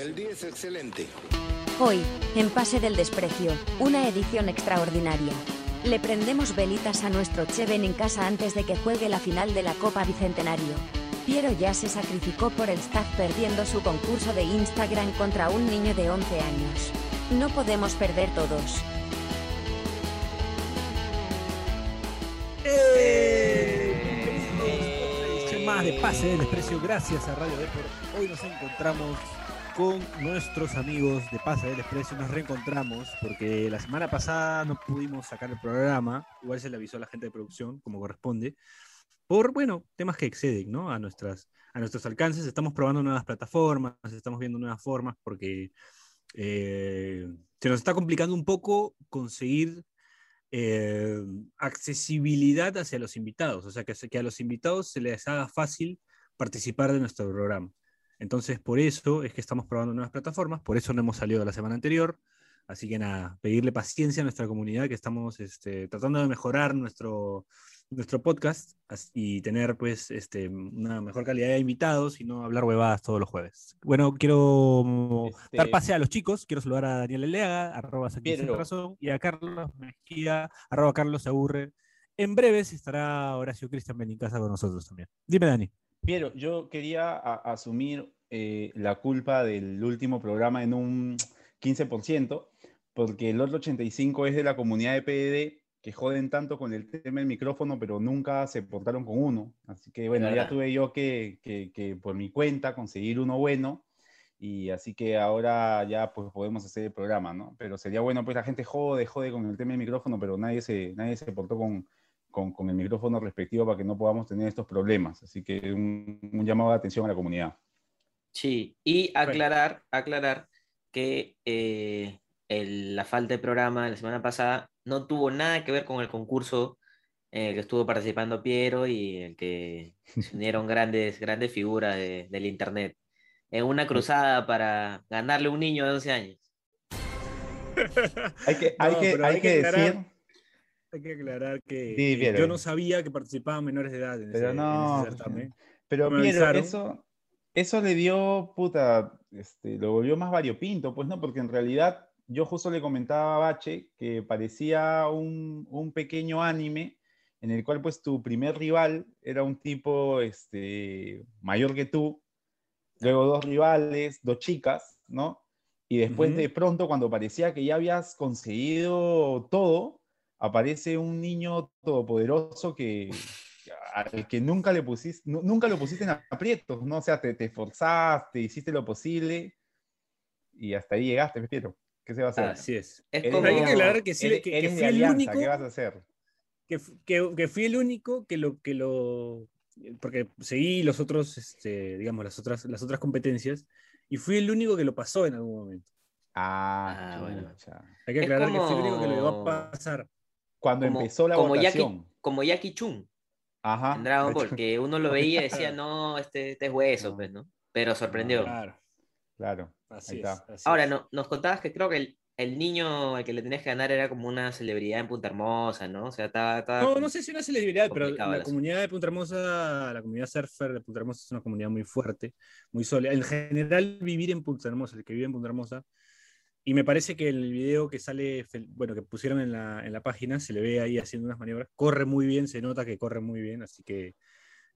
El día es excelente. Hoy, en Pase del Desprecio, una edición extraordinaria. Le prendemos velitas a nuestro Cheven en casa antes de que juegue la final de la Copa Bicentenario. Piero ya se sacrificó por el staff perdiendo su concurso de Instagram contra un niño de 11 años. No podemos perder todos. edición más de Pase del Desprecio, gracias a Radio Depor. Hoy nos encontramos con nuestros amigos de Pase del Desprecio, nos reencontramos porque la semana pasada no pudimos sacar el programa, igual se le avisó a la gente de producción, como corresponde, por, bueno, temas que exceden, ¿no? A, nuestras, a nuestros alcances, estamos probando nuevas plataformas, estamos viendo nuevas formas porque eh, se nos está complicando un poco conseguir eh, accesibilidad hacia los invitados, o sea, que a los invitados se les haga fácil participar de nuestro programa. Entonces, por eso es que estamos probando nuevas plataformas, por eso no hemos salido la semana anterior. Así que nada, pedirle paciencia a nuestra comunidad que estamos este, tratando de mejorar nuestro, nuestro podcast y tener pues este, una mejor calidad de invitados y no hablar huevadas todos los jueves. Bueno, quiero dar Este- pase a los chicos, quiero saludar a Daniel Eleaga, arroba Piero. razón, y a Carlos Mejía, arroba Carlos aburre. En breves estará Horacio Cristian Benincasa con nosotros también. Dime, Dani. Piero, yo quería a- asumir eh, la culpa del último programa en un 15%, porque el otro 85% es de la comunidad de PDD, que joden tanto con el tema del micrófono, pero nunca se portaron con uno. Así que bueno, ya tuve yo que, que- que por mi cuenta conseguir uno bueno, y así que ahora ya pues podemos hacer el programa, ¿no? Pero sería bueno, pues la gente jode, jode con el tema del micrófono, pero nadie se, nadie se portó con, con, con el micrófono respectivo para que no podamos tener estos problemas. Así que un, un llamado de atención a la comunidad. Sí, y aclarar, aclarar que eh, el- la falta de programa de la semana pasada no tuvo nada que ver con el concurso en el que estuvo participando Piero y en el que se unieron grandes, grandes figuras de- del internet en una cruzada para ganarle a un niño de 11 años. Hay que, hay No, que, hay hay que que decir, Hay que aclarar que, Sí, Piero. yo no sabía que participaban menores de edad en, pero ese, en no, ese certamen. pero Piero, eso, eso le dio, puta, este, lo volvió más variopinto, pues no, porque en realidad yo justo le comentaba a Bache que parecía un, un pequeño anime en el cual pues tu primer rival era un tipo este, mayor que tú, luego dos rivales, dos chicas, ¿no? Y después Ujú. de pronto, cuando parecía que ya habías conseguido todo, aparece un niño todopoderoso que al que nunca le pusiste, nu- nunca lo pusiste en aprietos, ¿no? O sea, te, te esforzaste, hiciste lo posible y hasta ahí llegaste, Piero. ¿Qué se va a hacer? Así es. Es Eres como- Hay que aclarar que sí, eres- que- que eres de fui el Alianza, único- ¿Qué vas a hacer? que, que- que fui el único que lo que lo porque seguí los otros este, digamos las otras las otras competencias y fui el único que lo pasó en algún momento Ah, Ah, bueno. hay que aclarar que fui el único que lo iba a pasar Cuando Como- empezó la como Jackie- votación. Como Jackie Chun Ajá. en Dragon Ball, que uno lo veía y decía, no, este, este es hueso, No. pues, ¿no? Pero sorprendió. claro Claro. así es, está. así Ahora, es. no, nos contabas que creo que el, el niño al que le tenías que ganar era como una celebridad en Punta Hermosa, ¿no? O sea, estaba... estaba no, no sé si una celebridad, pero la el comunidad de Punta Hermosa, la comunidad surfer de Punta Hermosa es una comunidad muy fuerte, muy sólida. En general, vivir en Punta Hermosa, el que vive en Punta Hermosa, y me parece que el video que sale, bueno, que pusieron en la, en la página, se le ve ahí haciendo unas maniobras, corre muy bien, se nota que corre muy bien, así que,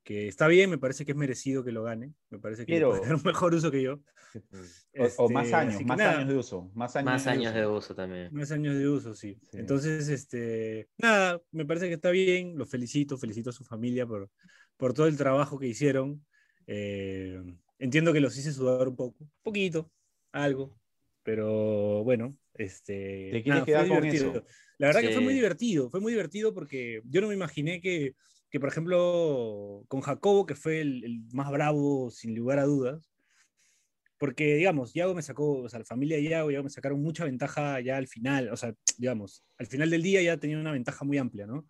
que está bien, me parece que es merecido que lo gane, me parece que Pero- puede dar un mejor uso que yo. O, o más Este, años, más nada. años de uso. Más años, Más años uso. de uso también. Más años de uso, sí. Sí. Entonces, este, nada, me parece que está bien, los felicito, felicito a su familia por, por todo el trabajo que hicieron. Eh, entiendo que los hice sudar un poco, poquito, algo, pero bueno, este, ¿Te quieres nada, fue quedar con divertido. eso? La verdad que fue muy divertido, fue muy divertido porque yo no me imaginé que, que por ejemplo, con Jacobo, que fue el, el más bravo sin lugar a dudas, porque, digamos, Yago me sacó, o sea, la familia de Yago, Yago me sacaron mucha ventaja ya al final, o sea, digamos, al final del día ya tenía una ventaja muy amplia, ¿no?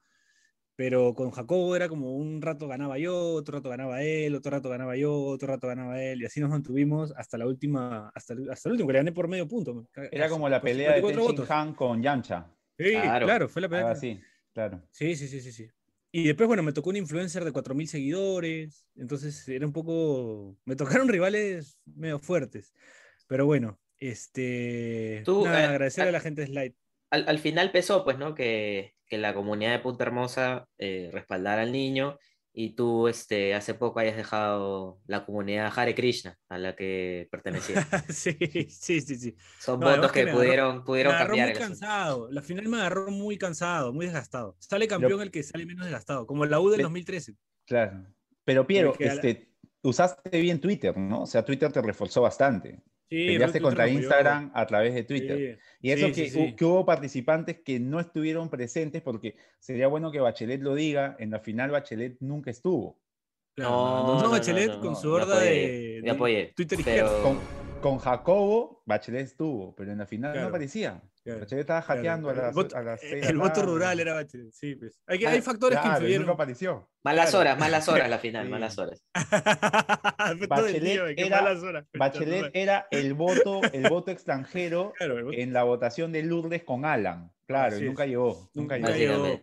Pero con Jacobo era como un rato ganaba yo, otro rato ganaba él, otro rato ganaba yo, otro rato ganaba él, y así nos mantuvimos hasta la última, hasta el, hasta el último, que le gané por medio punto. Era como la pelea de 54 Tenshin. Han con Yamcha. Sí, Claro. claro, fue la pelea. Que- así, claro. Sí, sí, sí, sí, sí. Y después, bueno, me tocó un influencer de 4.000 seguidores, entonces era un poco, me tocaron rivales medio fuertes. Pero bueno, este. Tú, nada, eh, agradecerle a ah, la gente de Slide. Al, al final pesó, pues, ¿no? Que, que la comunidad de Punta Hermosa eh, respaldara al niño y tú este, hace poco hayas dejado la comunidad Hare Krishna a la que pertenecías. sí, sí, sí, sí. Son No, votos que que me agarró- pudieron, Me pudieron agarró cambiar muy cansado. La final me agarró muy cansado, muy desgastado. Sale campeón el que sale menos desgastado, como la U del Pe- 2013. Claro. Pero Piero, la- este, usaste bien Twitter, ¿no? O sea, Twitter te reforzó bastante. Sí, Peleaste contra. Instagram a través de Twitter. Sí. Y eso Sí, que, sí, hubo participantes que no estuvieron presentes porque sería bueno que Bachelet lo diga. En la final Bachelet nunca estuvo. Claro, No, no, no, Bachelet no, con no, su horda de, Twitter pero- izquierdo. Con, con Jacobo, Bachelet estuvo, pero en la final Claro. no aparecía. Claro, Bachelet estaba claro. hackeando a El las, voto- a las seis de El voto rural era Bachelet, sí, pues. Hay, que- Ah, hay factores Claro, que influyeron. apareció. Malas Claro. horas, malas horas la final, Sí. malas horas. Bachelet era- malas horas. Bachelet era el voto, el voto extranjero Claro, el voto- en la votación de Lourdes con Alan. Claro, Así y nunca es. llegó. Nunca llegó.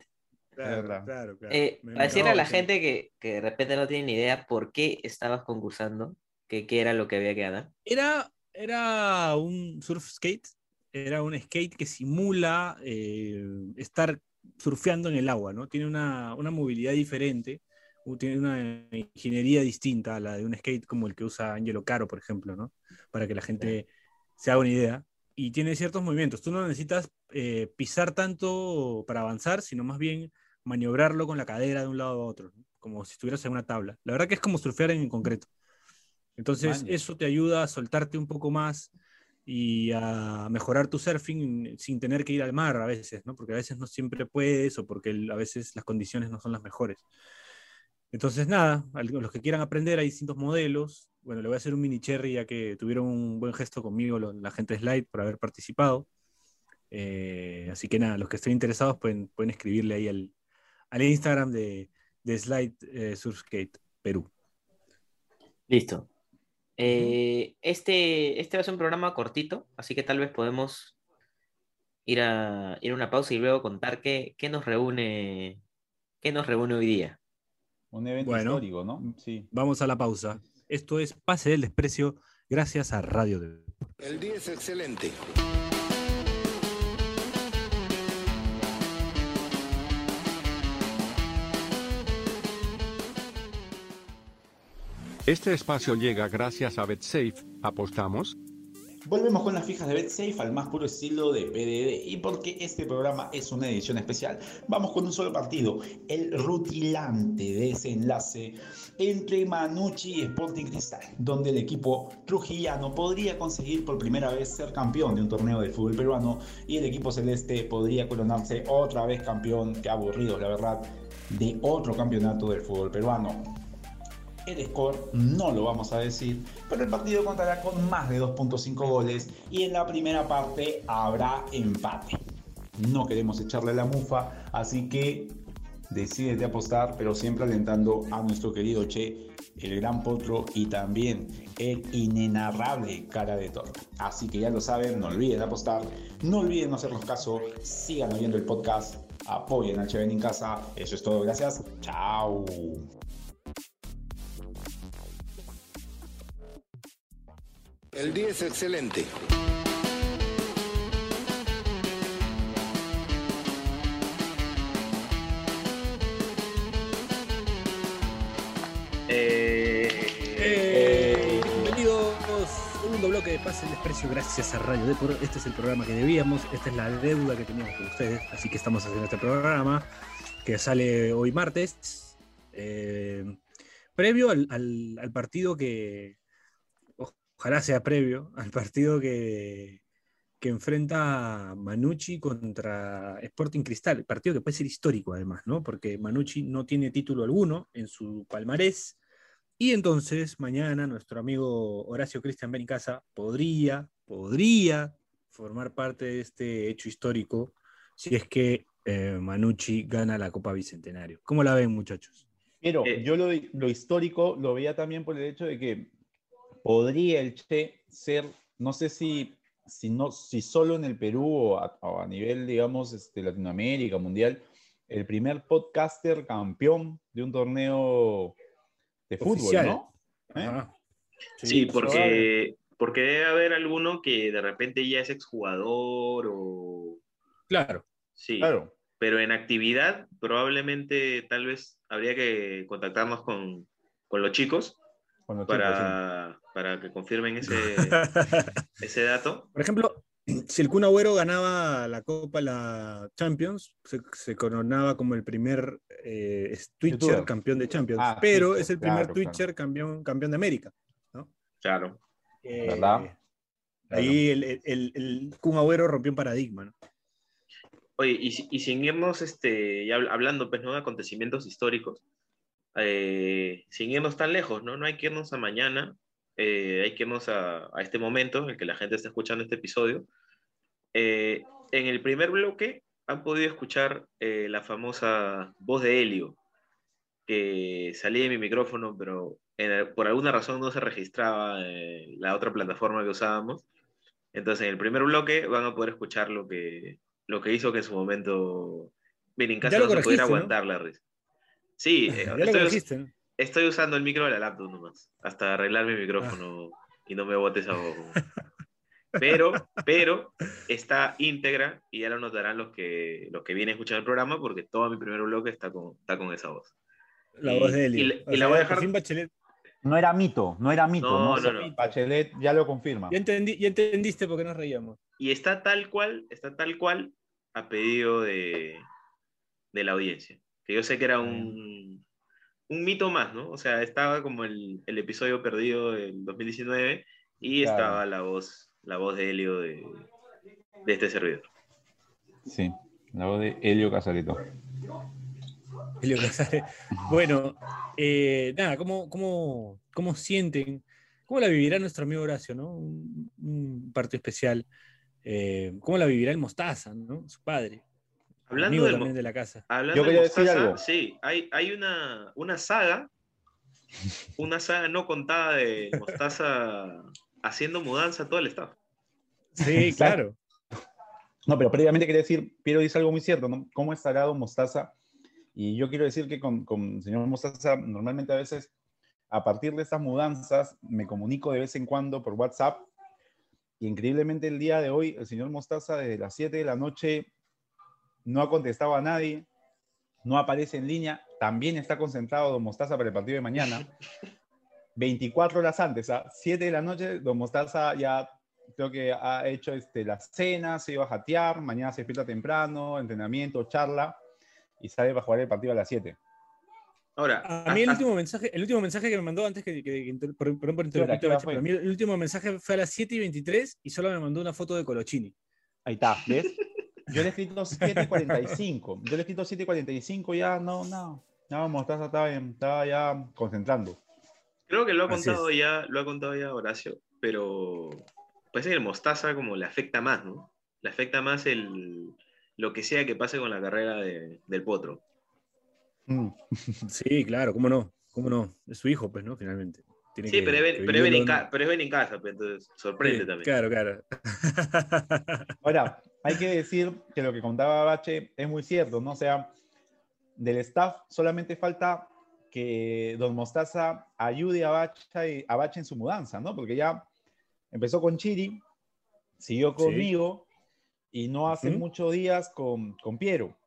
Claro, claro, claro. Eh, decirle a la gente que, que de repente no tiene ni idea por qué estabas concursando, que qué era lo que había que ganar. Era, era un surf skate, era un skate que simula eh, estar surfeando en el agua, ¿no? Tiene una, una movilidad diferente, tiene una ingeniería distinta a la de un skate como el que usa Angelo Caro, por ejemplo, ¿no? Para que la gente se haga una idea. Y tiene ciertos movimientos. Tú no necesitas eh, pisar tanto para avanzar, sino más bien maniobrarlo con la cadera de un lado a otro, ¿no? como si estuvieras en una tabla. La verdad que es como surfear en concreto. Entonces, Maña. eso te ayuda a soltarte un poco más y a mejorar tu surfing sin tener que ir al mar a veces, ¿no? Porque a veces no siempre puedes o porque a veces las condiciones no son las mejores. Entonces, nada, a los que quieran aprender hay distintos modelos. Bueno, le voy a hacer un mini cherry ya que tuvieron un buen gesto conmigo la gente de Slide por haber participado. Eh, así que nada, los que estén interesados pueden, pueden escribirle ahí al, al Instagram de, de Slide eh, Surfskate Perú. Listo. Eh, este, este va a ser un programa cortito, así que tal vez podemos ir a, ir a una pausa y luego contar qué, qué nos reúne, qué nos reúne hoy día. Un evento Bueno. histórico, ¿no? Sí. Vamos a la pausa. Esto es Pase del Desprecio gracias a Radio de El día es excelente. Este espacio llega gracias a BetSafe. ¿Apostamos? Volvemos con las fijas de BetSafe al más puro estilo de PDD y porque este programa es una edición especial, vamos con un solo partido, el rutilante desenlace entre Manucci y Sporting Cristal, donde el equipo trujillano podría conseguir por primera vez ser campeón de un torneo del fútbol peruano y el equipo celeste podría coronarse otra vez campeón, que aburrido la verdad, de otro campeonato del fútbol peruano. El score no lo vamos a decir, pero el partido contará con más de 2.5 goles y en la primera parte habrá empate. No queremos echarle la mufa, así que decídete apostar, pero siempre alentando a nuestro querido Che, el gran potro y también el inenarrable cara de toro. Así que ya lo saben, no olviden apostar, no olviden no hacernos caso, sigan oyendo el podcast, apoyen a Cheven en casa. Eso es todo, gracias. Chao. El día es excelente. Eh, bienvenidos, segundo bloque de Pase el Desprecio gracias a Radio Depor. Este es el programa que debíamos, esta es la deuda que teníamos con ustedes, así que estamos haciendo este programa que sale hoy martes, eh, previo al, al- al partido que, ojalá sea previo, al partido que, que enfrenta Manucci contra Sporting Cristal, partido que puede ser histórico además, ¿no? Porque Manucci no tiene título alguno en su palmarés. Y entonces mañana nuestro amigo Horacio Cristian Benicasa podría, podría formar parte de este hecho histórico si es que eh, Manucci gana la Copa Bicentenario. ¿Cómo la ven, muchachos? Pero Eh, yo lo, lo histórico lo veía también por el hecho de que podría el Che ser, no sé si, si, no, si solo en el Perú o a, o a nivel, digamos, este, Latinoamérica, mundial, el primer podcaster campeón de un torneo de fútbol, Oficial. ¿no? ¿Eh? Ajá. Sí, porque, Porque debe haber alguno que de repente ya es exjugador o... Claro. Sí. Claro. Pero en actividad probablemente tal vez habría que contactarnos con, con los chicos Para, para que confirmen ese, ese dato. Por ejemplo, si el Kun Agüero ganaba la Copa, la Champions, se, se coronaba como el primer eh, Twitcher campeón de Champions, Ah, pero es el primer claro, claro. Twitcher campeón, campeón de América. Claro. Eh, ¿Verdad? Ahí el, el, el, el Kun Agüero rompió un paradigma. ¿no? Oye, y, y sin irnos, este, ya hablando pues, ¿no? de acontecimientos históricos, eh, sin irnos tan lejos, ¿no? No hay que irnos a mañana, eh, hay que irnos a, a este momento en el que la gente está escuchando este episodio. Eh, en el primer bloque han podido escuchar eh, la famosa voz de Helio, que salía de mi micrófono, pero en por alguna razón no se registraba en la otra plataforma que usábamos. Entonces, en el primer bloque van a poder escuchar lo que, lo que hizo que en su momento lo no se pudiera corregiste, ¿no? aguantar la risa. Sí, eh, estoy, estoy usando el micro de la laptop nomás, hasta arreglar mi micrófono y no me botes a ojo. Pero, pero está íntegra y ya lo notarán los que, los que vienen escuchando el programa porque todo mi primer bloque está con, está con esa voz. La Y- voz de Helio. y la- y la sea, voy a dejar- Bachelet. No era mito, no era mito. No, ¿no? no, no. Bachelet ya lo confirma. Ya, entendí, ya entendiste por qué nos reíamos. Y está tal cual, está tal cual a pedido de, de la audiencia. Que yo sé que era un, un mito más, ¿no? O sea, estaba como el, el episodio perdido del 2019 y Claro. estaba la voz, la voz de Helio de, de este servidor. Sí, la voz de Helio Casareto. Helio Casares. Bueno, eh, nada, ¿cómo, cómo, ¿cómo sienten? ¿Cómo la vivirá nuestro amigo Horacio, ¿no? Un, un parte especial. Eh, ¿Cómo la vivirá el Mostaza, ¿no? Su padre. Hablando amigo del también de la casa. Hablando Yo de quería decir Mostaza, algo. sí, hay, hay una, una saga, una saga no contada de Mostaza haciendo mudanza a todo el staff. Sí, claro. No, pero previamente quería decir, Piero dice algo muy cierto, ¿no? ¿Cómo estará Don Mostaza? Y yo quiero decir que con, con el señor Mostaza, normalmente a veces, a partir de estas mudanzas, me comunico de vez en cuando por WhatsApp. Y increíblemente el día de hoy, el señor Mostaza desde las 7 de la noche no ha contestado a nadie, no aparece en línea, también está concentrado Don Mostaza para el partido de mañana. 24 horas antes, a 7 de la noche, Don Mostaza ya creo que ha hecho este, la cena, se iba a jatear, mañana se despierta temprano, entrenamiento, charla, y sale para jugar el partido a las 7. Ahora, A mí el último mensaje, el último mensaje que me mandó antes que, que- que perdón por interrumpirte, pero a mí el último mensaje fue a las 7 y 23 y solo me mandó una foto de Colochini. Ahí está, ¿ves? Yo le he escrito 7.45, yo le he escrito 7.45, ya no, no, no, Mostaza estaba, estaba ya concentrando. Creo que lo ha Así contado ya, lo ha contado ya Horacio, pero parece que el Mostaza como le afecta más, ¿no? Le afecta más el lo que sea que pase con la carrera de- del Potro. Mm. Sí, claro, cómo no, cómo no. Es su hijo, pues, ¿no? Finalmente. Tiene Sí, que- pero es, que ven- pero es en en- ca- pero es ven en casa, pues, entonces sorprende Sí, también. Claro, claro. Ahora, hay que decir que lo que contaba Bache es muy cierto, ¿no? O sea, del staff solamente falta que Don Mostaza ayude a Bache, a Bache en su mudanza, ¿no? Porque ya empezó con Chiri, siguió conmigo y no hace muchos días con, con Piero.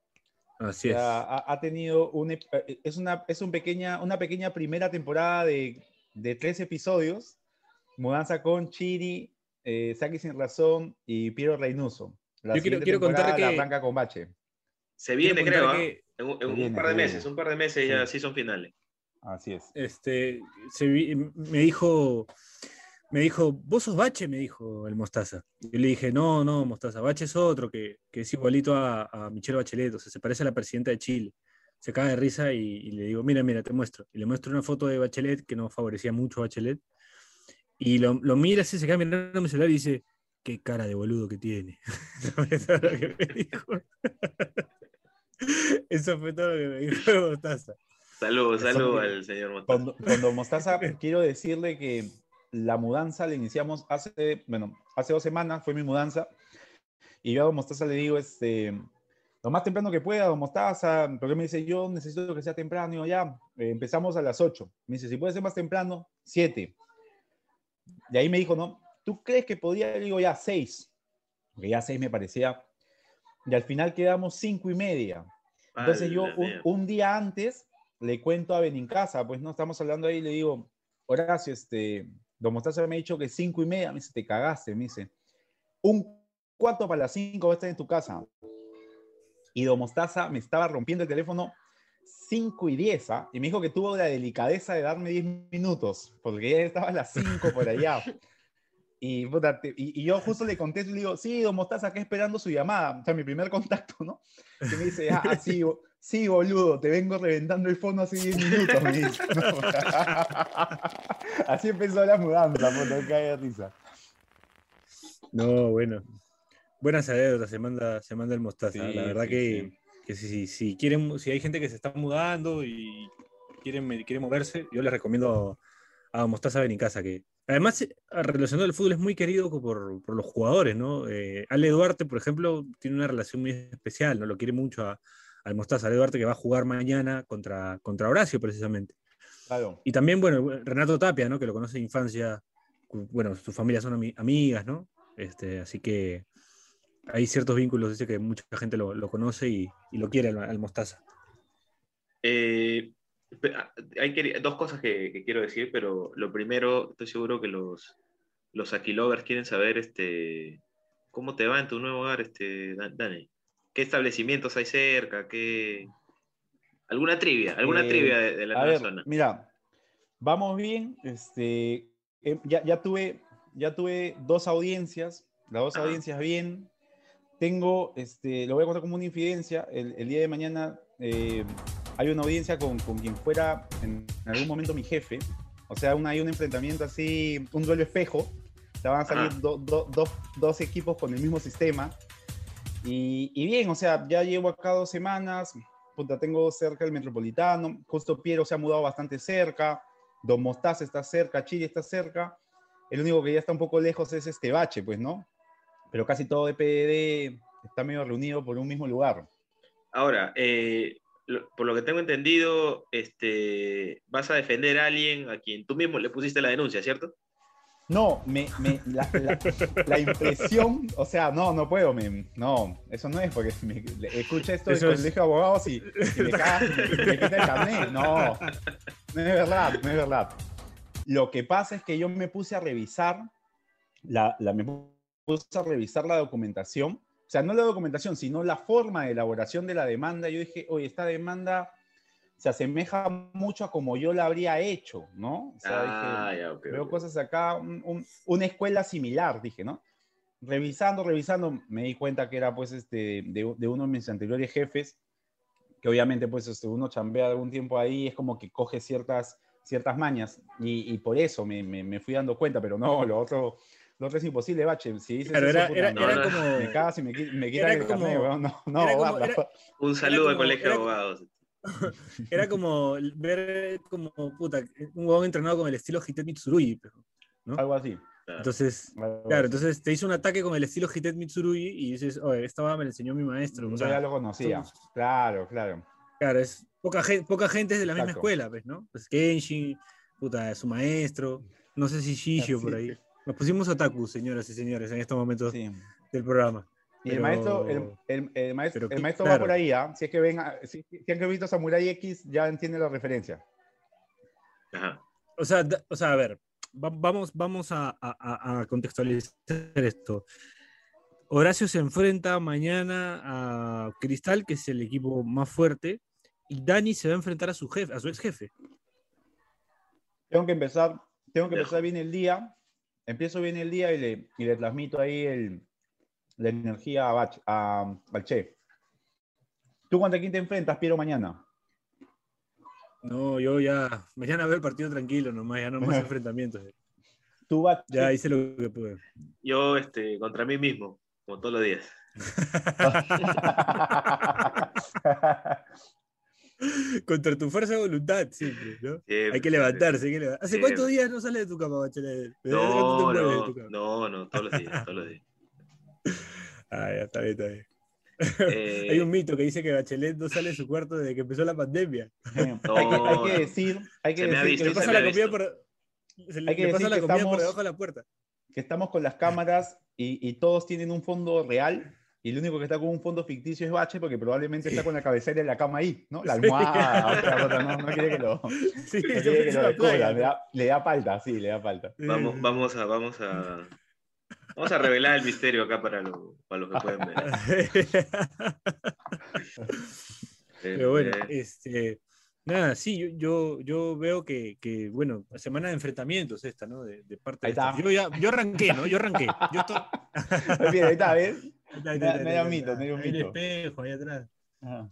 Así O es. ha, ha tenido un, eh, es una, es un pequeña, una pequeña primera temporada de, de tres episodios. Mudanza con Chiri, eh, Saki sin razón y Piero Reynoso. La Yo quiero- quiero contar temporada la que- arranca con Bache. Se viene, creo, ¿ah? que- en, un- en un viene, par de se meses, un par de meses ya sí son finales. Así es. este, se vi- me dijo, me dijo, vos sos Bache, me dijo el Mostaza. Yo le dije, no, no, Mostaza, Bache es otro, que, que es igualito a, a Michelle Bachelet, o sea, se parece a la presidenta de Chile. Se caga de risa y, y le digo, mira, mira, te muestro. Y le muestro una foto de Bachelet, que no favorecía mucho a Bachelet. Y lo, lo mira así, se queda mirando mi celular y dice, qué cara de boludo que tiene. Eso fue todo lo que me dijo. Eso fue todo lo que me dijo Mostaza. Saludos, saludos al señor Mostaza. Cuando, cuando Mostaza, quiero decirle que la mudanza la iniciamos hace, bueno, hace dos semanas fue mi mudanza. Y yo a Don Mostaza le digo, este, lo más temprano que pueda, Don Mostaza, porque me dice, yo necesito que sea temprano. Y yo, ya, eh, empezamos a las 8. Me dice, si puede ser más temprano, 7. Y ahí me dijo, no, ¿tú crees que podía? Le digo, ya seis. Porque ya seis me parecía. Y al final quedamos cinco y media. Entonces yo Ala, un, un día antes le cuento a Benincasa, pues no estamos hablando ahí, le digo, Horacio, este, Don Mostaza me ha dicho que cinco y media, me dice, te cagaste, me dice, un cuarto para las cinco va a estar en tu casa. Y Don Mostaza me estaba rompiendo el teléfono 5 y 10, ¿ah? y me dijo que tuvo la delicadeza de darme 10 minutos, porque ya estaba a las 5 por allá. Y, y, y yo justo le contesto y le digo, sí, Don Mostaza, acá esperando su llamada. O sea, mi primer contacto, ¿no? Que me dice, ah, sí, bo- sí, boludo, te vengo reventando el fondo hace 10 minutos, me dice. Así empezó la mudanza, puta, me cae de risa. No, bueno. Buenas anécdotas, se manda, se manda el mostaza. Sí, la verdad sí, que, sí. que si, si, si quieren, si hay gente que se está mudando y quieren, quiere moverse, yo les recomiendo a, a Mostaza Benincasa, que además eh, relacionado al fútbol es muy querido por, por los jugadores, ¿no? Eh, Ale Duarte, por ejemplo, tiene una relación muy especial, ¿no? Lo quiere mucho a, al Mostaza. Ale Duarte que va a jugar mañana contra, contra Horacio, precisamente. Claro. Y también, bueno, Renato Tapia, ¿no? Que lo conoce de infancia. Bueno, sus familias son ami- amigas, ¿no? Este, así que hay ciertos vínculos, dice que mucha gente lo, lo conoce y, y lo quiere al, al Mostaza. Eh, hay que- dos cosas que, que quiero decir, pero lo primero, estoy seguro que los, los Aquilovers quieren saber este, cómo te va en tu nuevo hogar, este, Dan- Dani. ¿Qué establecimientos hay cerca? ¿Qué... ¿Alguna trivia? ¿Alguna Eh, trivia de, de la A nueva ver, zona? mira, vamos bien. Este, eh, ya, ya, tuve, ya tuve dos audiencias, las dos Ajá. audiencias bien. Tengo, este, lo voy a contar como una infidencia. El, el día de mañana eh, hay una audiencia con, con quien fuera en algún momento mi jefe. O sea, una, hay un enfrentamiento así, un duelo espejo. Sea, van a salir Ajá. do- do- dos- equipos con el mismo sistema. Y, y bien, o sea, ya llevo acá dos semanas, puta, tengo cerca el Metropolitano, justo Piero se ha mudado bastante cerca, Don Mostaza está cerca, Chile está cerca, el único que ya está un poco lejos es este Bache, pues, ¿no? Pero casi todo de PDD está medio reunido por un mismo lugar. Ahora, eh, lo- por lo que tengo entendido, este, vas a defender a alguien a quien tú mismo le pusiste la denuncia, ¿cierto? No, me, me- la, la- la impresión, o sea, no, no puedo, me- no, eso no es porque me, le- escucha esto del es- colegio de abogados y, y me cagas, y me, me quita el carnet, no, no es verdad, no es verdad. Lo que pasa es que yo me puse a revisar, la, la- me puse a revisar la documentación, o sea, no la documentación, sino la forma de elaboración de la demanda. Yo dije, oye, esta demanda se asemeja mucho a como yo la habría hecho, ¿no? O sea, dije, ah, ya. Veo cosas acá, un- un- una escuela similar, dije, ¿no? Revisando, revisando, me di cuenta que era pues este, de, de uno de mis anteriores jefes, que obviamente pues este, uno chambea algún tiempo ahí, es como que coge ciertas, ciertas mañas, y, y por eso me, me, me fui dando cuenta, pero no, lo otro, lo otro es imposible, bache, si dices Claro, eso, era, puta, era, me- era no, no. como. me cagas y me, me quitan era el carnet, como- weón, no, no, era como- guarda. era- Un saludo al colegio de era- abogados. Era como ver como puta, un huevón entrenado con el estilo Hitet Mitsurugi. pero, ¿no? algo así. Claro. Entonces, claro, así. entonces te hizo un ataque con el estilo Hitet Mitsurugi y dices, oye, esta va me la enseñó mi maestro. o Yo sea, ya lo conocía, somos- claro, claro. Claro, es poca gente, poca gente es de la misma Exacto. escuela, pues, ¿no? Pues Kenshin, puta, su maestro, no sé si Shishio por ahí. Nos pusimos otaku, señoras y señores, en estos momentos Sí. del programa. Y el maestro, el, el- el maestro, pero va por ahí, ¿ah? Si es que ven, a- si, si han visto Samurai X, ya entiende la referencia. Ajá. O sea, o sea a ver, va- vamos, vamos a, a- a- a contextualizar esto. Horacio se enfrenta mañana a Cristal, que es el equipo más fuerte, y Dani se va a enfrentar a su jefe, a su ex jefe. Tengo que empezar, tengo que empezar bien el día. Empiezo bien el día y le, y le transmito ahí el, la energía a Bach, a, al Che. ¿Tú contra quién te enfrentas, Piero, mañana? No, yo ya, mañana veo el partido tranquilo nomás, ya no más enfrentamientos. Tú, Bach. Ya hice lo que pude. Yo, este, contra mí mismo, como todos los días. Contra tu fuerza de voluntad, siempre, ¿no? Siempre, Hay que levantarse, hay que levantarse. ¿Hace Siempre. cuántos días no sales de tu cama, Bachelet? ¿Desde No, no, todos los días, todos los días. Ah, ya, está bien, está bien. Eh, Hay un mito que dice que Bachelet no sale de su cuarto desde que empezó la pandemia. hay, que, hay No, que decir, hay que se me ha decir visto, que se pasa me la ha comida visto. por, se le, Hay que le pasa decir la que comida por estamos- debajo de la puerta. que estamos con las cámaras y, y todos tienen un fondo real y el único que está con un fondo ficticio es Bache porque probablemente está con la cabecera de la cama ahí, ¿no? La almohada, otra cosa, no, no quiere que lo, Sí, no quiere que lo descubra, le da, le da falta, sí, le da falta. Vamos, vamos a, vamos a, vamos a revelar el misterio acá para, lo- para los que pueden ver. Pero bueno, Eh, este, nada, sí, yo, yo, yo veo que, que, bueno, semana de enfrentamientos esta, ¿no? De, de parte Ahí de. Yo, ya, yo arranqué, ¿no? Yo arranqué. Yo estoy... Mira, ahí está, ¿ves? Está, mito, un ahí el mito. espejo, ahí atrás. Ajá.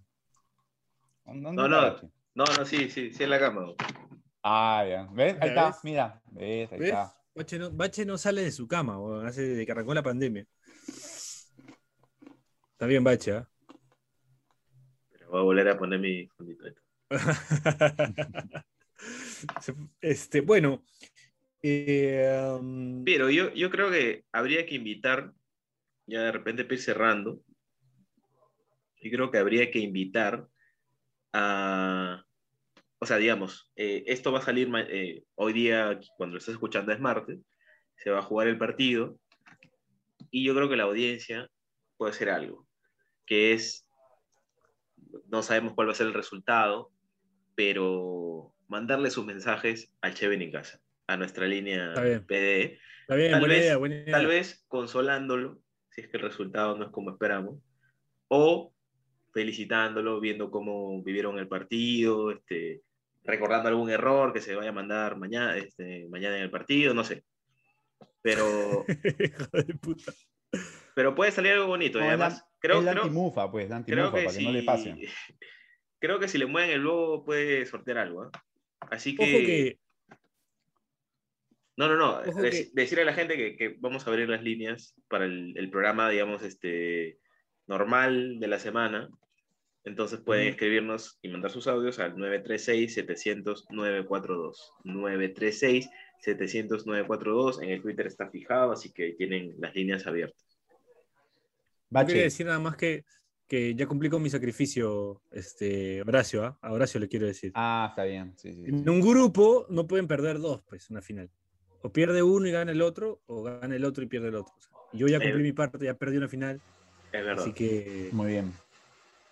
¿Dónde No, no. No, no, sí, sí, sí en la cama. Ah, ya. ¿Ves? Ahí está, ves. mira. ¿Ves? Ahí ¿Ves? está. Bache no, Bache no sale de su cama, hace desde que arrancó la pandemia. Está bien, Bache, ¿ah? Pero voy a volver a poner mi fondito. Este, bueno. eh, um, Pero yo, yo creo que habría que invitar, ya de repente para ir cerrando, yo creo que habría que invitar a, o sea, digamos, eh, esto va a salir eh, hoy día, cuando lo estés escuchando es martes, se va a jugar el partido, y yo creo que la audiencia puede hacer algo, que es, no sabemos cuál va a ser el resultado, pero mandarle sus mensajes al Cheven en casa, a nuestra línea Está bien. Está bien, tal buena vez- idea, buena idea. tal vez consolándolo, si es que el resultado no es como esperamos, o felicitándolo, viendo cómo vivieron el partido, este, recordando algún error que se vaya a mandar mañana, este, mañana en el partido, no sé. Pero, Hijo de puta. pero puede salir algo bonito. y No, la- además, creo, es la creo, antimufa, pues, la creo antimufa, que para que si, no le pase. creo que si le mueven el logo puede sortear algo. ¿ah? Así que, Ojo que. No, no, no. Dec- que- Decirle a la gente que, que vamos a abrir las líneas para el, el programa, digamos, normal de la semana. Entonces pueden escribirnos y mandar sus audios al 936-700-942. 936-700-942. En el Twitter está fijado, así que tienen las líneas abiertas. Yo quería decir nada más que, que ya cumplí con mi sacrificio, este, Horacio, ¿ah? A Horacio le quiero decir. Ah, está bien. Sí, sí, sí. En un grupo no pueden perder dos, pues, una final. O pierde uno y gana el otro, o gana el otro y pierde el otro. O sea, yo ya cumplí Eh. mi parte, ya perdí una final, Es verdad. así que Muy bien.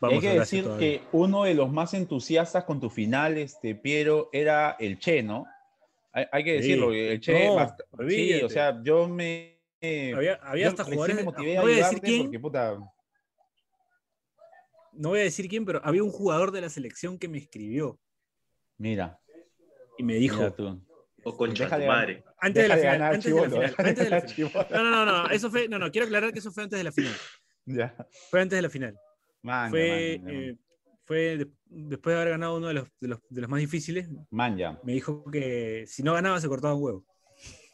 vamos Hay que decir todavía. que uno de los más entusiastas con tu final, este, Piero, era el Che, ¿no? Hay, hay que Sí. decirlo, el Che. No, bast- sí, o sea, yo me. Había, había yo hasta jugadores. me motivé no a voy a decir ayudarte quién, porque, puta, no voy a decir quién, pero había un jugador de la selección que me escribió mira, y me dijo, mira tú. O concha Deja tu de- madre. antes de la final, antes de la final, antes de final. No, no, no, no, eso fue, no, no, quiero aclarar que eso fue antes de la final. Ya. Fue antes de la final. Manja, Fue, eh, fue de- después de haber ganado uno de los, de los, de los más difíciles, manja. me dijo que si no ganaba se cortaba un huevo.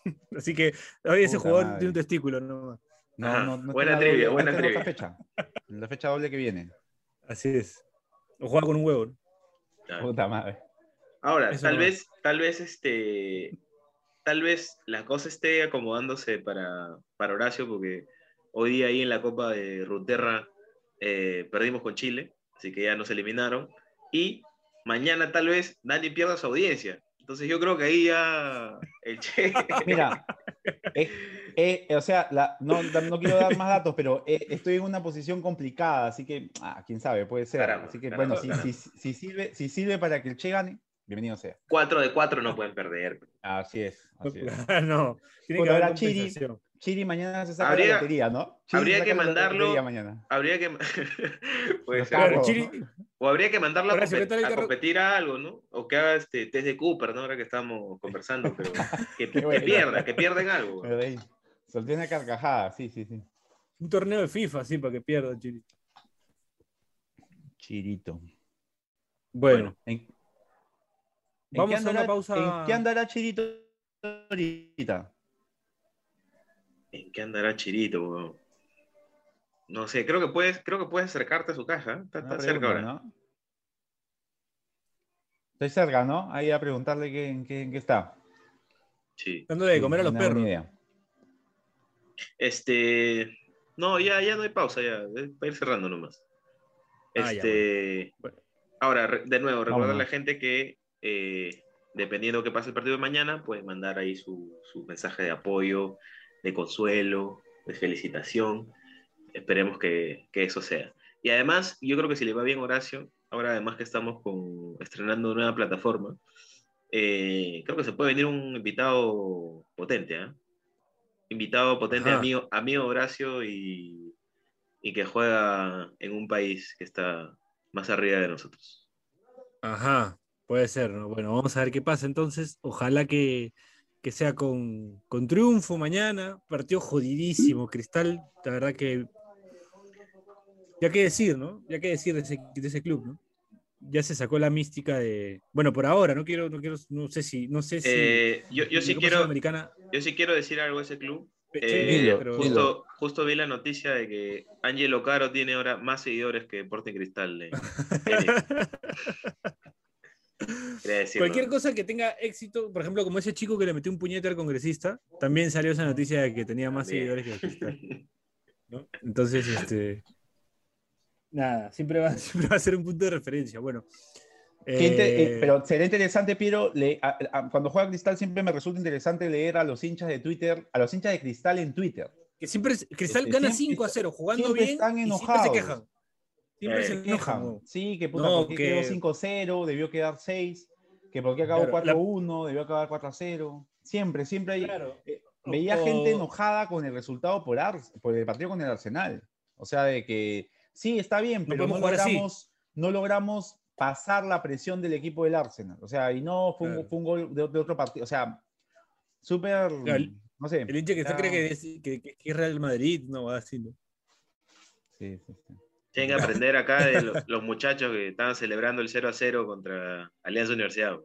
Así que hoy ese jugador madre. tiene un testículo. No, Ajá, no, no buena trivia, doble- buena en la trivia. fecha. En la fecha doble que viene. Así es. O juega con un huevo. ¿no? Ya. Puta madre. Ahora, Eso tal vez, tal vez este, tal vez la cosa esté acomodándose para, para Horacio, porque hoy día ahí en la Copa de Ruterra eh, perdimos con Chile, así que ya nos eliminaron. Y mañana tal vez Dani pierda su audiencia. Entonces yo creo que ahí ya el Che. Mira, eh, eh, o sea, la- no, no quiero dar más datos, pero eh, estoy en una posición complicada, así que, ah, quién sabe, puede ser. Caramba, así que, caramba, bueno, si, si sirve, si sirve para que el Che gane, bienvenido sea. 4 de 4 no pueden perder. Así es. Así es. no, tiene que haber Chiri-. Chiri mañana se saca Habría- la lotería, ¿no? Chiri habría se que saca la mandarlo- mañana. Habría que. ser. Claro, Chiri- ¿no? O habría que mandarlo a, competir a algo, ¿no? O que haga este test de Cooper, ¿no? Ahora que estamos conversando, pero que, que pierda, que pierden algo. Pero ahí, Solté una carcajada, sí, sí, sí. Un torneo de FIFA, sí, para que pierda Chiri. Chirito. Bueno, ¿En, en Vamos a una pausa. ¿En qué andará Chirito ahorita? ¿En qué andará Chirito? No sé, creo que puedes, creo que puedes acercarte a su caja. ¿eh? Está, cerca ahora. ¿no? Estoy cerca, ¿no? Ahí a preguntarle qué, en, qué, en qué está. Sí. dándole de comer a los No perros. Este. No, ya, ya no hay pausa, ya. es Para ir cerrando nomás. Ah, ya, Este. bueno. Ahora, de nuevo, recordar a la gente que eh, dependiendo que pase el partido de mañana, pueden mandar ahí su, su mensaje de apoyo de consuelo, de felicitación. Esperemos que, que eso sea. Y además, yo creo que si le va bien Horacio, ahora además que estamos con, estrenando una nueva plataforma, eh, creo que se puede venir un invitado potente, ¿ah? Invitado potente, Ajá. amigo, amigo Horacio y, y que juega en un país que está más arriba de nosotros. Ajá, puede ser, ¿no? Bueno, vamos a ver qué pasa entonces. Ojalá que, que sea con, con triunfo mañana. Partido jodidísimo, Cristal. La verdad que. Ya que decir, ¿no? Ya que decir de ese, de ese club, ¿no? Ya se sacó la mística de. Bueno, por ahora, no quiero, no quiero, no sé si, no sé si. Eh, yo, yo en sí quiero, Sudamericana- yo sí quiero decir algo de ese club. Eh, pero- justo, justo vi la noticia de que Angelo Caro tiene ahora más seguidores que Sporting Cristal. en- Cualquier cosa que tenga éxito, por ejemplo, como ese chico que le metió un puñete al congresista, también salió esa noticia de que tenía más seguidores que el Cristal. ¿no? Entonces, este. Nada, siempre va, siempre va a ser un punto de referencia. Bueno. Eh, eh, pero sería interesante, Piero, le- a- a- cuando juega Cristal siempre me resulta interesante leer a los hinchas de Twitter, a los hinchas de Cristal en Twitter. que siempre Cristal este, gana siempre- 5 a 0, jugando bien. están y siempre enojados. se quejan. Siempre Eh, se enojan. ¿no? Sí, que puta, No, ¿por qué que- quedó 5-0? Debió quedar 6. Que por qué acabó Claro, la- 4-1, debió acabar 4-0. Siempre, siempre hay. Claro. eh, veía O- gente enojada con el resultado por, Ars- por el partido con el Arsenal. O sea, de que sí, está bien, No pero no, así. logramos, no logramos pasar la presión del equipo del Arsenal. O sea, y no fue, un, Claro. fue un gol de, de otro partido. O sea, súper. No sé. El hincha que está cree que es, que, que es Real Madrid, no va así, ¿no? Sí, sí, sí. Tienen que aprender acá de lo- los muchachos que estaban celebrando el 0 a 0 contra Alianza Universidad.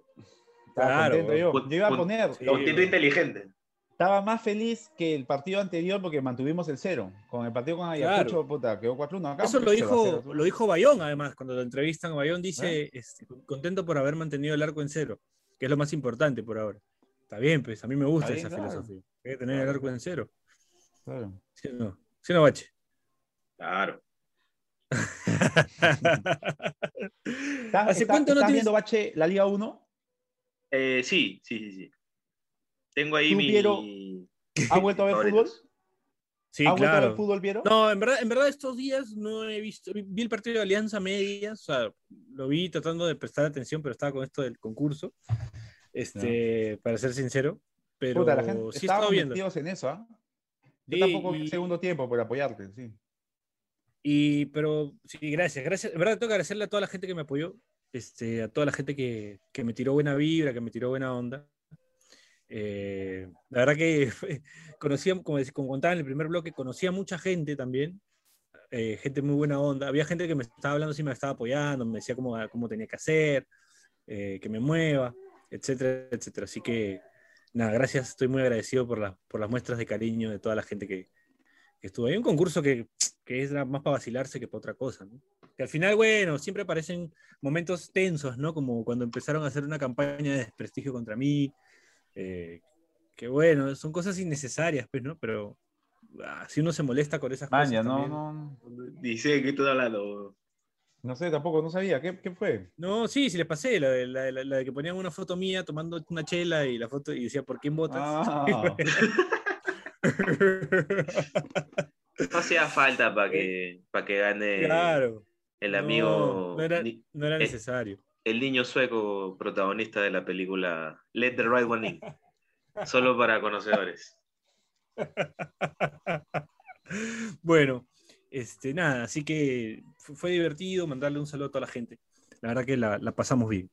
Claro, contento yo. Yo iba a poner. Sí, Puntito bueno. inteligente. Estaba más feliz que el partido anterior porque mantuvimos el cero. Con el partido con Ayacucho, Claro. puta, quedó 4-1 acá. Eso pues, lo 0 a dijo, 0. lo dijo Bayón, además, cuando lo entrevistan. Bayón ¿Eh? dice, este, contento por haber mantenido el arco en cero, que es lo más importante por ahora. Está bien, pues a mí me gusta bien, esa claro. filosofía. Hay que tener el arco en cero. Claro. ¿Sí no? ¿Sí o no, Bache? Claro. ¿Estás, ¿Hace está- cuánto no estás tienes- viendo, Bache, la Liga 1? Eh, sí, sí, sí, sí. Tengo ahí ¿Tú, mi. Piero? ¿Has vuelto a ver fútbol? Sí, ¿Has vuelto a ver claro. fútbol, Piero? No, en verdad, en verdad estos días no he visto, vi el partido de Alianza Medias, o sea, lo vi tratando de prestar atención, pero estaba con esto del concurso, este, para ser sincero, pero Puta, la gente sí estaba estaba viendo. en eso, ¿ah? Yo Sí, tampoco vi y- segundo tiempo por apoyarte, sí. Y, pero sí, gracias, gracias. En verdad tengo que agradecerle a toda la gente que me apoyó, este, a toda la gente que, que me tiró buena vibra, que me tiró buena onda. Eh, la verdad que conocía, como, como contaba en el primer bloque, conocía mucha gente también, eh, gente muy buena onda. Había gente que me estaba hablando, sí me estaba apoyando, me decía cómo, cómo tenía que hacer, eh, que me mueva, etcétera, etcétera. Así que, nada, gracias, estoy muy agradecido por, la- por las muestras de cariño de toda la gente que estuvo ahí. Un concurso que, que es más para vacilarse que para otra cosa, ¿no? Que al final, bueno, siempre aparecen momentos tensos, ¿no? Como cuando empezaron a hacer una campaña de desprestigio contra mí. eh, que bueno, son cosas innecesarias, pues, ¿no? Pero ah, si uno se molesta con esas cosas. Maña, no, también- no, Dice que estoy hablando. no sé, tampoco, no sabía. ¿Qué, qué fue? No, sí, sí les pasé, la de, la, la- la de que ponían una foto mía tomando una chela y la foto y decía, ¿por quién votas? Ah, No hacía falta para que, para que gane claro. el amigo. No era, ni- no era eh, necesario. el niño sueco protagonista de la película Let the Right One In. Solo para conocedores. Bueno, este, nada, así que fu- fue divertido mandarle un saludo a toda la gente. La verdad que la, la pasamos bien.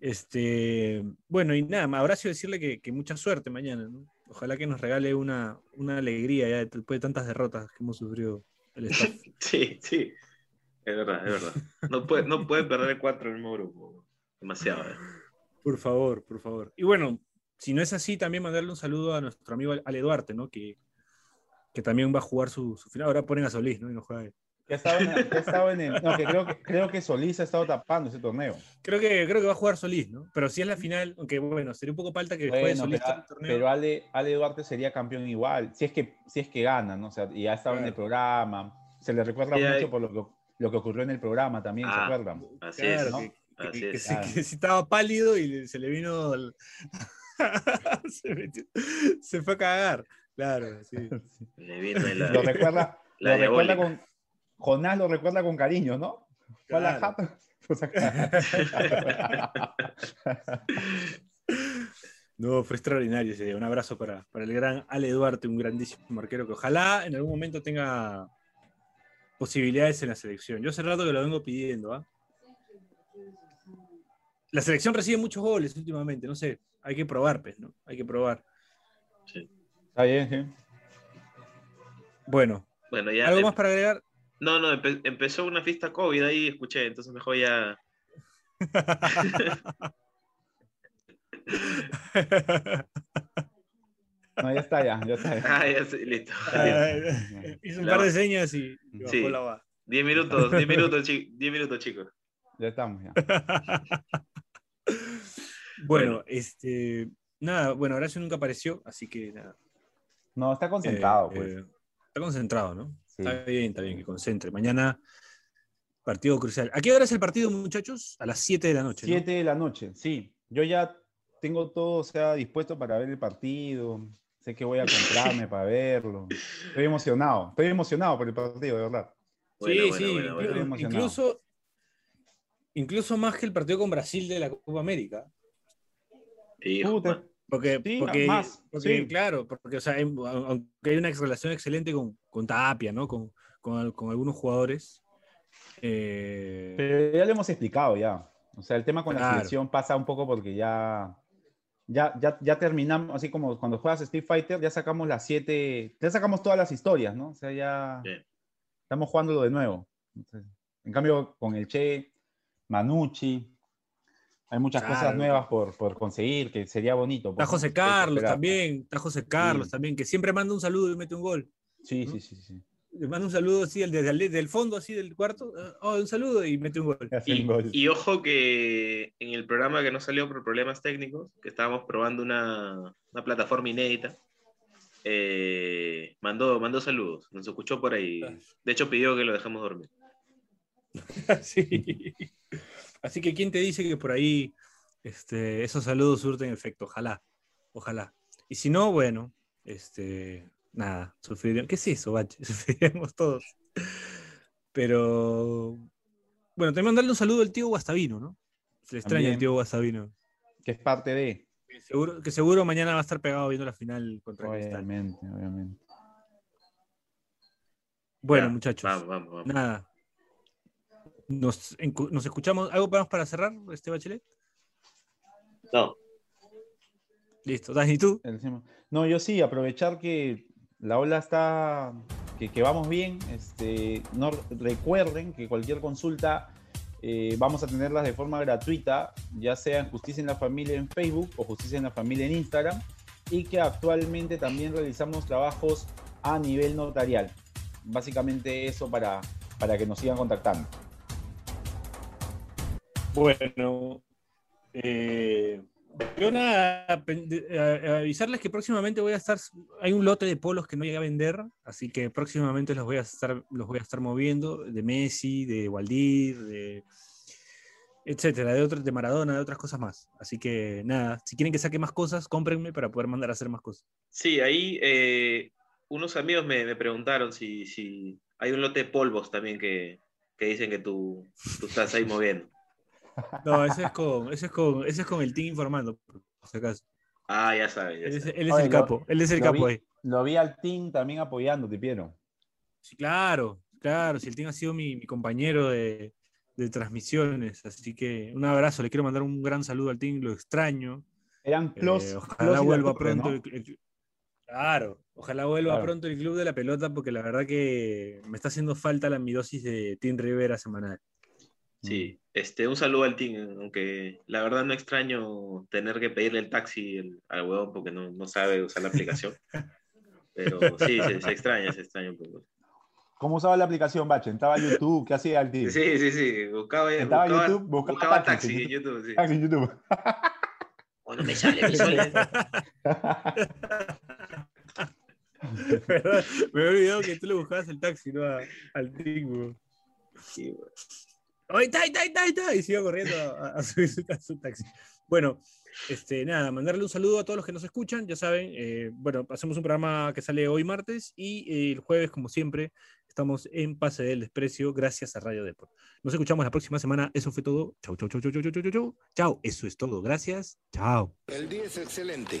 Este, bueno, y nada, a Horacio decirle que, que mucha suerte mañana, ¿no? Ojalá que nos regale una, una alegría ya después de tantas derrotas que hemos sufrido el staff. Sí, sí. Es verdad, es verdad. No puede, no puede perder cuatro en el mismo grupo. Demasiado. eh. Por favor, por favor. Y bueno, si no es así, también mandarle un saludo a nuestro amigo Ale Duarte, ¿no? Que, que también va a jugar su, su final. Ahora ponen a Solís, ¿no? Y no juega él. Que estaba en, que estaba en el. No, que creo, que creo que Solís ha estado tapando ese torneo. Creo que, creo que va a jugar Solís, ¿no? Pero si es la final, aunque bueno, sería un poco falta que juegue Bueno, Solís pero, el torneo. pero Ale, Ale Duarte sería campeón igual, si es que, si es que gana, ¿no? O sea, y ha estado en el programa, se le recuerda Sí, hay- mucho por lo que, lo que ocurrió en el programa también, ¿se Ah. acuerdan? Así Claro, es. ¿no? que, Así que es. se- Claro. que si estaba pálido y se le vino. el- se, metió- se fue a cagar. Claro, sí. Le vino la, Lo recuerda, la lo recuerda diabólica. con. Jonás lo recuerda con cariño, ¿no? Fue a la Claro. Pues acá. No, fue extraordinario ese día. Un abrazo para, para el gran Ale Duarte, un grandísimo arquero que ojalá en algún momento tenga posibilidades en la selección. Yo hace rato que lo vengo pidiendo. ¿ah? La selección recibe muchos goles últimamente, no sé. Hay que probar, pues, ¿no? Hay que probar. Está bien, sí. Bueno, Bueno, ya. ¿algo más para agregar? No, no, empe- empezó una fiesta COVID ahí, escuché, entonces mejor ya. No, ya está, ya, ya está. ya. Ah, ya sí, listo. Hizo un La par de señas y bajó Sí. la va. 10 minutos, 10 minutos, chi- 10 minutos, chicos. Ya estamos, ya. Bueno, Bueno. este. Nada, bueno, Horacio nunca apareció, así que nada. No, está concentrado, Eh, pues. eh, está concentrado, ¿no? Está bien, está bien, que concentre. Mañana, partido crucial. ¿A qué hora es el partido, muchachos? A las 7 de la noche. ¿no? 7 de la noche, sí. Yo ya tengo todo, o sea, dispuesto para ver el partido. Sé que voy a comprarme para verlo. Estoy emocionado, estoy emocionado por el partido, de verdad. Bueno, sí, bueno, sí, bueno, inclu- bueno. Estoy emocionado. incluso, incluso más que el partido con Brasil de la Copa América. Hijo, Puta, man. Porque, Sí, porque, más, porque, sí. claro, porque o sea, hay- aunque hay una relación excelente con, con Tapia, ¿no? Con, con, con algunos jugadores. eh, Pero ya lo hemos explicado ya. O sea, el tema con la Claro. selección pasa un poco porque ya, ya, ya, ya terminamos, así como cuando juegas Street Fighter, ya sacamos las siete, ya sacamos todas las historias, ¿no? O sea, ya Bien. estamos jugándolo de nuevo. Entonces, en cambio, con el Che, Manucci, hay muchas cosas Claro. nuevas por, por conseguir, que sería bonito. Está. José Carlos también, está José Carlos Sí. también, que siempre manda un saludo y mete un gol. Sí, ¿no? sí, sí, sí. Le manda un saludo así desde el del fondo, así del cuarto. eh, Oh, un saludo y mete un gol. Y, gol. y ojo que en el programa que no salió por problemas técnicos, que estábamos probando una, una plataforma inédita, eh, mandó, mandó saludos, nos escuchó por ahí. De hecho, pidió que lo dejemos dormir. Sí. Así que, ¿quién te dice que por ahí este, esos saludos surten efecto? Ojalá, ojalá. Y si no, bueno, este, nada, sufriremos. ¿Qué es eso, Bache? Sufriremos todos. Pero, bueno, también mandarle un saludo al tío Guastavino, ¿no? Se le extraña También. el tío Guastavino. Que es parte de, Que seguro, que seguro mañana va a estar pegado viendo la final contra Cristal. obviamente, obviamente. Bueno, Ya, muchachos, Vamos, vamos, vamos. nada. Nos, escuchamos. ¿Algo más para cerrar, este bachelet? No, Listo. Dani, ¿tú? No, yo sí, aprovechar que la ola está, que, que vamos bien. Este, no recuerden que cualquier consulta eh, vamos a tenerlas de forma gratuita, ya sea en Justicia en la Familia en Facebook o Justicia en la Familia en Instagram, y que actualmente también realizamos trabajos a nivel notarial. Básicamente eso para, para que nos sigan contactando. Bueno, eh, yo nada, avisarles que próximamente voy a estar, hay un lote de polos que no llegué a vender, así que próximamente los voy a estar, los voy a estar moviendo, de Messi, de Waldir, de etcétera, de otros, de Maradona, de otras cosas más. Así que nada, si quieren que saque más cosas, cómprenme para poder mandar a hacer más cosas. sí, ahí eh, unos amigos me, me preguntaron si, si hay un lote de polvos también que, que dicen que tú, tú estás ahí moviendo. No, ese es con, ese es con, ese es con el team informando, por si acaso. Ah, ya sabes. ya Él es, sabes. él es Oye, el lo- capo, él es el capo vi- ahí. Lo vi al team también apoyándote, Piero. Sí, claro, claro. Si el team ha sido mi, mi compañero de, de transmisiones, así que un abrazo, le quiero mandar un gran saludo al team, lo extraño. Eran Eh, Plus. ojalá vuelva pronto. ¿no? el- el- claro, ojalá vuelva Claro. pronto el club de la pelota, porque la verdad que me está haciendo falta la mi dosis de Team Rivera semanal. Sí, este, un saludo al team, aunque la verdad no extraño tener que pedirle el taxi el- al huevón porque no, no sabe usar la aplicación. Pero sí, se, se extraña, se extraña un poco. ¿Cómo usaba la aplicación, Bache? Entraba a YouTube, ¿qué hacía el team? Sí, sí, sí, buscaba, Entraba a buscaba, YouTube, buscaba buscaba taxi, taxi en YouTube, sí. Ah, en YouTube. O no me sale, me sale. Me he olvidado que tú le buscabas el taxi, ¿no? A- al team. weón. Sí, güey. ¡Ay, está, está, está! Y iba corriendo a, subir su, taxi. Bueno, este, nada, mandarle un saludo a todos los que nos escuchan, ya saben, eh, bueno, hacemos un programa que sale hoy martes y eh, el jueves, como siempre, estamos en Pase del Desprecio, gracias a Radio Deport. Nos escuchamos la próxima semana, eso fue todo. Chau, chau, chau, chau, chau, chau, chau, chau. Chau, eso es todo, gracias. Chao. El día es excelente.